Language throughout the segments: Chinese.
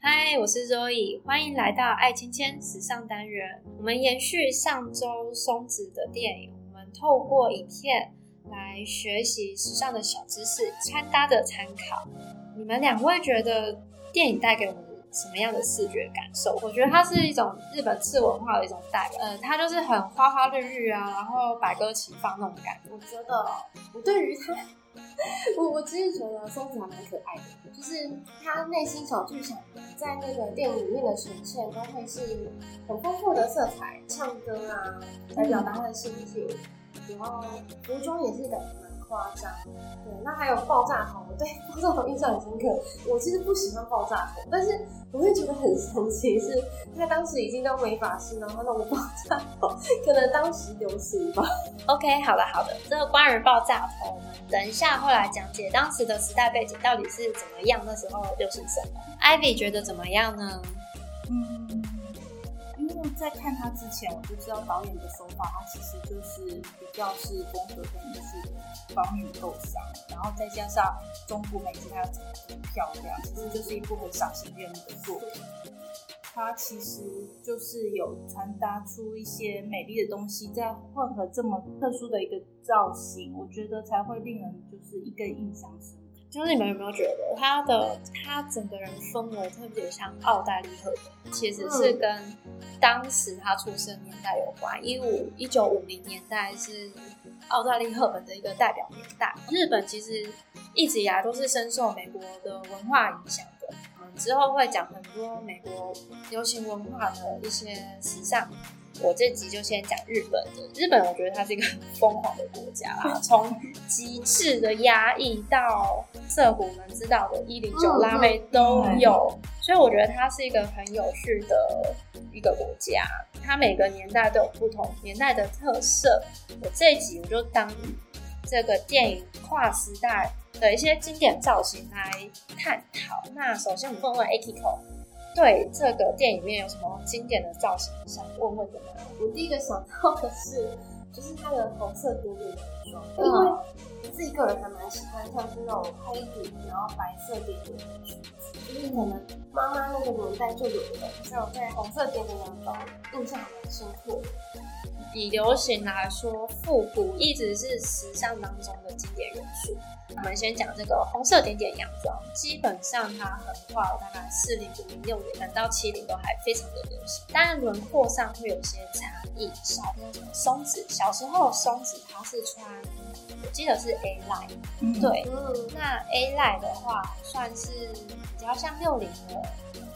嗨，我是 Zoe，欢迎来到爱千千时尚单元。我们延续上周松子的电影，我们透过影片来学习时尚的小知识，穿搭的参考。你们两位觉得电影带给我们什么样的视觉感受？我觉得它是一种日本次文化的一种代表，呃，它就是很花花绿绿啊，然后百歌齐放那种感觉。我觉得我对于他，我我其实觉得松子还蛮可爱的，就是他内心小剧场在那个电影里面的呈现都会是很丰富的色彩，唱歌啊来表达他的心情，然后服装也是的。夸张，对，那还有爆炸头，对，爆炸头印象很深刻。我其实不喜欢爆炸头，但是我会觉得很神奇，是他当时已经当美发师，然后弄个爆炸头，可能当时流行吧。OK，好的好的，这个关于爆炸头，我们等一下会来讲解当时的时代背景到底是怎么样，那时候流行什么。Ivy 觉得怎么样呢？嗯。因为在看他之前，我就知道导演的手法，他其实就是比较是风格跟就是方面构想，然后再加上中部美景，它又很漂亮，其实就是一部很赏心悦目的作品。它其实就是有传达出一些美丽的东西，再混合这么特殊的一个造型，我觉得才会令人就是一个印象深刻。就是你们有没有觉得他的他整个人氛围特别像奥黛丽·赫本？其实是跟当时他出生年代有关，一五一九五零年代是奥黛丽·赫本的一个代表年代。日本其实一直以来都是深受美国的文化影响的。我们之后会讲很多美国流行文化的一些时尚。我这集就先讲日本的。日本，我觉得它是一个很疯狂的国家啦，从极致的压抑到涩谷们知道的一零九拉妹都有，所以我觉得它是一个很有趣的一个国家。它每个年代都有不同年代的特色。我这一集我就当这个电影跨时代的一些经典造型来探讨。那首先我们问问 Akiko。对这个电影里面有什么经典的造型想问问的吗？我第一个想到的是，就是它的红色点点洋装，因为我自己个人还蛮喜欢像是那种黑底然后白色点点的裙子，就是可能妈妈那个年代就有的，所以我对红色点点洋装印象蛮深刻。以流行来说，复古一直是时尚当中的经典元素。我们先讲这个红色点点洋装，基本上它横跨了大概四零、五零、六零，到七零都还非常的流行。当然轮廓上会有些差异。小那种松子，小时候松子它是穿，我记得是 A line，、嗯、对。嗯、那 A line 的话，算是比较像六零的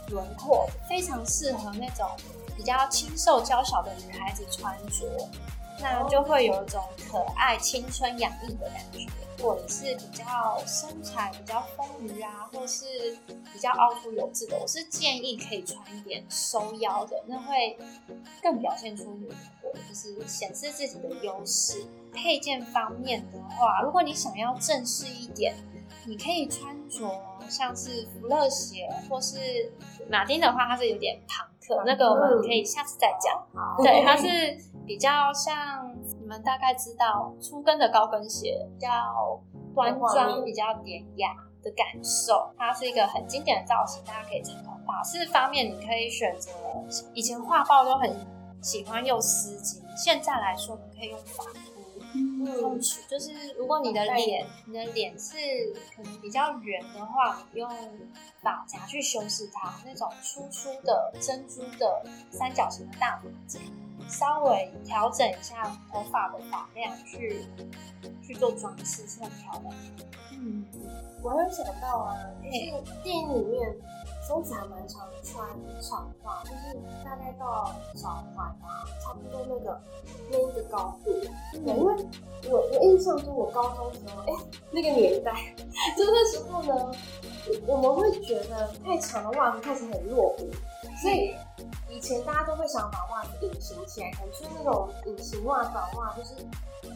轮廓，非常适合那种比较清瘦娇小的女孩子穿着，那就会有一种可爱、青春、洋溢的感觉。如果你是比较身材比较丰腴啊，或是比较凹凸有致的，我是建议可以穿一点收腰的，那会更表现出你的，就是显示自己的优势。配件方面的话，如果你想要正式一点，你可以穿着像是福乐鞋，或是马丁的话，它是有点庞克，那个我们可以下次再讲。对，它是比较像。你们大概知道粗跟的高跟鞋比较端庄、比较典雅的感受，它是一个很经典的造型，大家可以参考。发饰方面，你可以选择以前画报都很喜欢用丝巾，现在来说，你可以用发箍，嗯。就是如果你的脸，你的脸是可能比较圆的话，你用发夹去修饰它，那种粗粗的珍珠的三角形的大发夹。稍微调整一下头发的发量去，去去做装饰是很漂亮的。嗯，我还有想到啊，就是电影里面松子还蛮常穿长发，就是大概到脚踝啊，差不多那个那一个高度。嗯，因为我我印象中我高中的时候，哎、欸，那个年代，就那时候呢，我们会觉得太长的袜子看起来很落伍，所以。以前大家都会想把袜子隐形起来，可能就是那种隐形袜、短袜，就是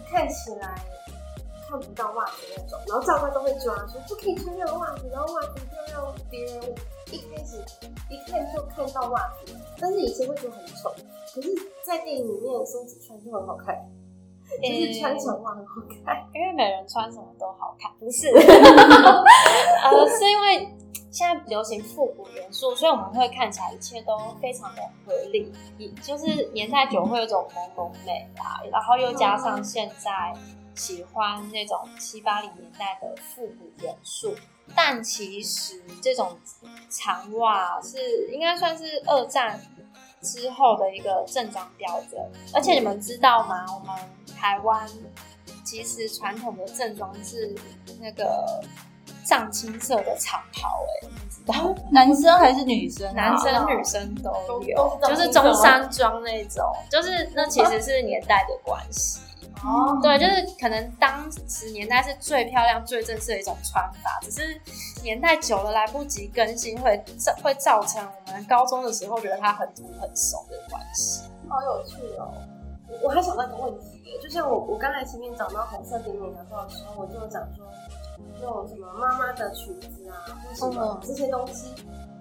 看起来看不到袜子那种。然后教官都会抓说不可以穿那个袜子，然后袜子一定要让别人一开始一看就看到袜子。但是以前会觉得很丑，可是，在电影里面松子穿就很好看，就是穿长袜很好看，因为每人穿什么都好看，不是？呃，是因为现在流行复古元素，所以我们会看起来一切都非常的合理，也就是年代久会有种朦胧美啦，然后又加上现在喜欢那种七八零年代的复古元素，但其实这种长袜是应该算是二战之后的一个正装标准，而且你们知道吗？我们台湾其实传统的正装是那个藏青色的长袍，哎，你知道？男生还是女生？男生女生都有，就是中山装那种，就是那其实是年代的关系。哦，对，就是可能当时年代是最漂亮、最正式的一种穿法，只是年代久了来不及更新，会造会造成我们高中的时候觉得它很土很怂的关系。好有趣哦！我还想到一个问题，就像我我刚才前面讲到红色点点的时候，我就讲说那种什么妈妈的裙子啊，或什么这些东西。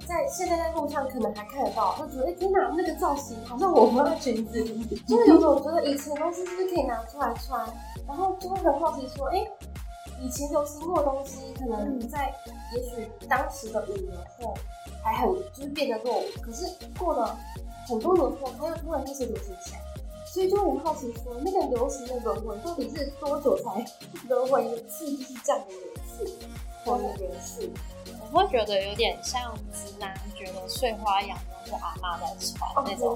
在现在在路上可能还看得到，就觉得哎、天哪，那个造型好像我妈的裙子，就是有种觉得以前东西是不是可以拿出来穿，然后就会很好奇说，哎、以前流行过的东西，可能在也许当时的五年后还很就是变得落伍，可是过了很多年后，它又突然开始流行起来，所以就很好奇说，那个流行的轮回到底是多久才 轮回一次，就是这样的一次，元素。我会觉得有点像直男觉得碎花洋装是阿妈在穿那种。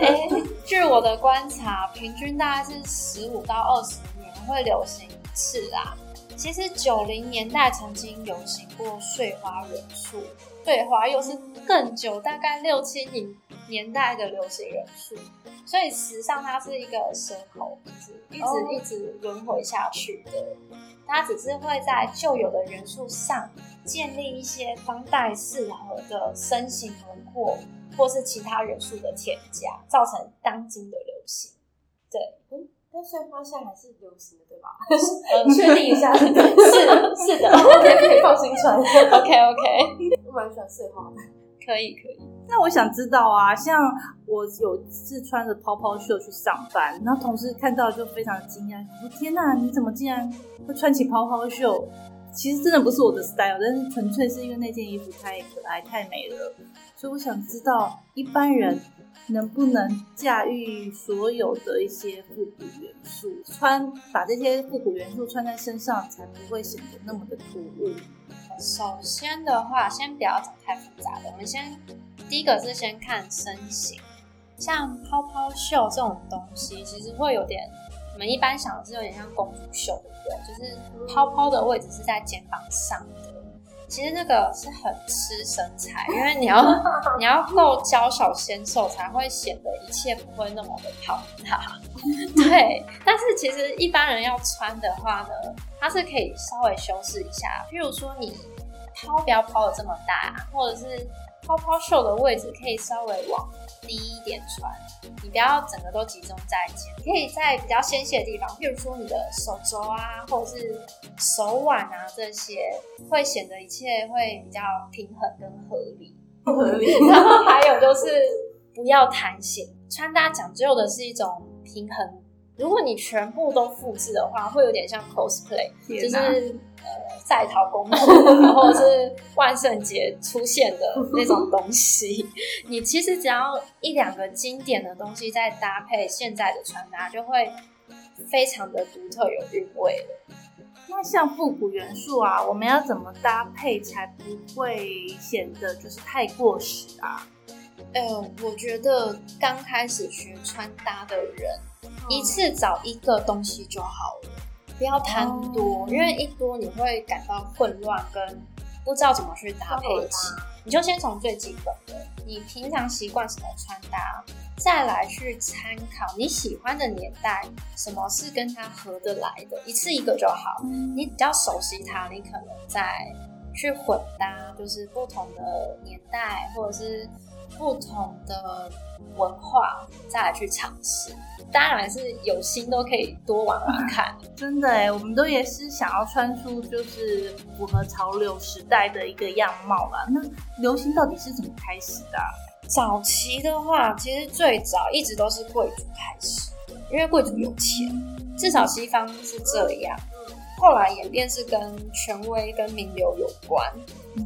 哎，据我的观察，平均大概是十五到二十年会流行一次啊。其实九零年代曾经流行过碎花元素，碎花又是更久，大概六七零年代的流行元素。所以时尚它是一个蛇口，一直一直一直轮回下去的。它只是会在旧有的元素上建立一些当代适合的身形轮廓，或是其他元素的添加，造成当今的流行。对，嗯，但碎花现在还是流行的，对吧？嗯，确定一下，是的，是的，OK，可以放心穿。OK OK，我蛮喜欢碎花的，可以可以。那我想知道啊，像我有次穿着泡泡袖去上班，然后同事看到就非常惊讶，说：“天哪，你怎么竟然会穿起泡泡袖？”其实真的不是我的 style，但是纯粹是因为那件衣服太可爱、太美了。所以我想知道，一般人能不能驾驭所有的一些复古元素，穿把这些复古元素穿在身上，才不会显得那么的突兀。首先的话，先不要讲太复杂的，我们先第一个是先看身形，像泡泡袖这种东西，其实会有点，我们一般想的是有点像公主袖，对不对？就是泡泡的位置是在肩膀上的，其实那个是很吃身材，因为你要 你要够娇小纤瘦，才会显得一切不会那么的庞大。对，但是其实一般人要穿的话呢，它是可以稍微修饰一下，譬如说你抛不要抛的这么大，或者是泡泡袖的位置可以稍微往低一点穿，你不要整个都集中在肩，可以在比较纤细的地方，譬如说你的手肘啊，或者是手腕啊这些，会显得一切会比较平衡跟合理。合理。然后还有就是不要弹性，穿搭讲究的是一种。平衡，如果你全部都复制的话，会有点像 cosplay，就是呃在逃公主，然后是万圣节出现的那种东西。你其实只要一两个经典的东西，再搭配现在的穿搭，就会非常的独特有韵味了。那像复古元素啊，我们要怎么搭配才不会显得就是太过时啊？呃，我觉得刚开始学穿搭的人，一次找一个东西就好了，不要贪多，因为一多你会感到混乱，跟不知道怎么去搭配起。你就先从最基本的，你平常习惯什么穿搭，再来去参考你喜欢的年代，什么是跟它合得来的，一次一个就好。你比较熟悉它，你可能再去混搭，就是不同的年代，或者是。不同的文化再来去尝试，当然是有心都可以多玩玩看。真的哎，我们都也是想要穿出就是符合潮流时代的一个样貌啦。那流行到底是怎么开始的啊？早期的话，其实最早一直都是贵族开始，因为贵族有钱，至少西方是这样。后来演变是跟权威跟名流有关，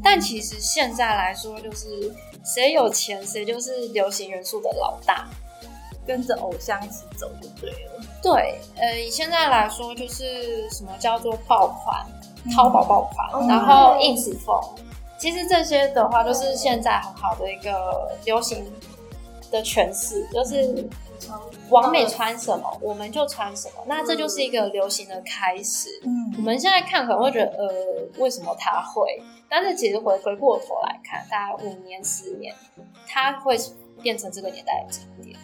但其实现在来说，就是谁有钱谁就是流行元素的老大，跟着偶像一起走就对了。对，呃，以现在来说，就是什么叫做爆款、淘宝爆款，然后 ins 风，其实这些的话，都是现在很好的一个流行的诠释，就是。网美穿什么，我们就穿什么，那这就是一个流行的开始。嗯，我们现在看可能会觉得，呃，为什么他会？但是其实回回过头来看，大概五年、十年，他会变成这个年代的经典。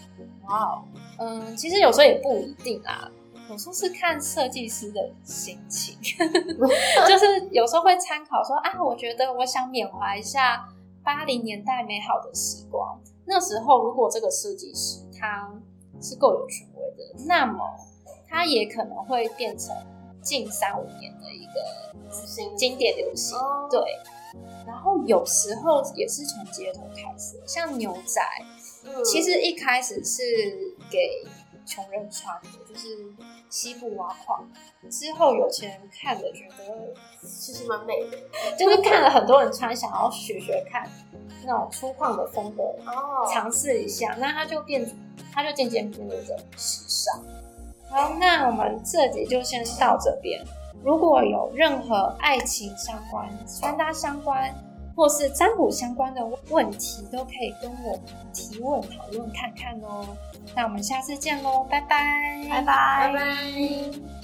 哇，嗯，其实有时候也不一定啊，有时候是看设计师的心情，就是有时候会参考说，啊，我觉得我想缅怀一下八零年代美好的时光。那时候如果这个设计师他。是够有权威的，那么它也可能会变成近三五年的一个经典流行。对，然后有时候也是从街头开始，像牛仔，其实一开始是给穷人穿的，就是西部挖矿，之后有钱人看了觉得其实蛮美的，就是看了很多人穿，想要学学看那种粗犷的风格，哦，尝试一下，那它就变。它就渐渐步入着时尚。好，那我们这集就先到这边。如果有任何爱情相关、穿搭相关，或是占卜相关的问题，都可以跟我们提问讨论看看哦。那我们下次见喽，拜拜，拜拜，拜拜。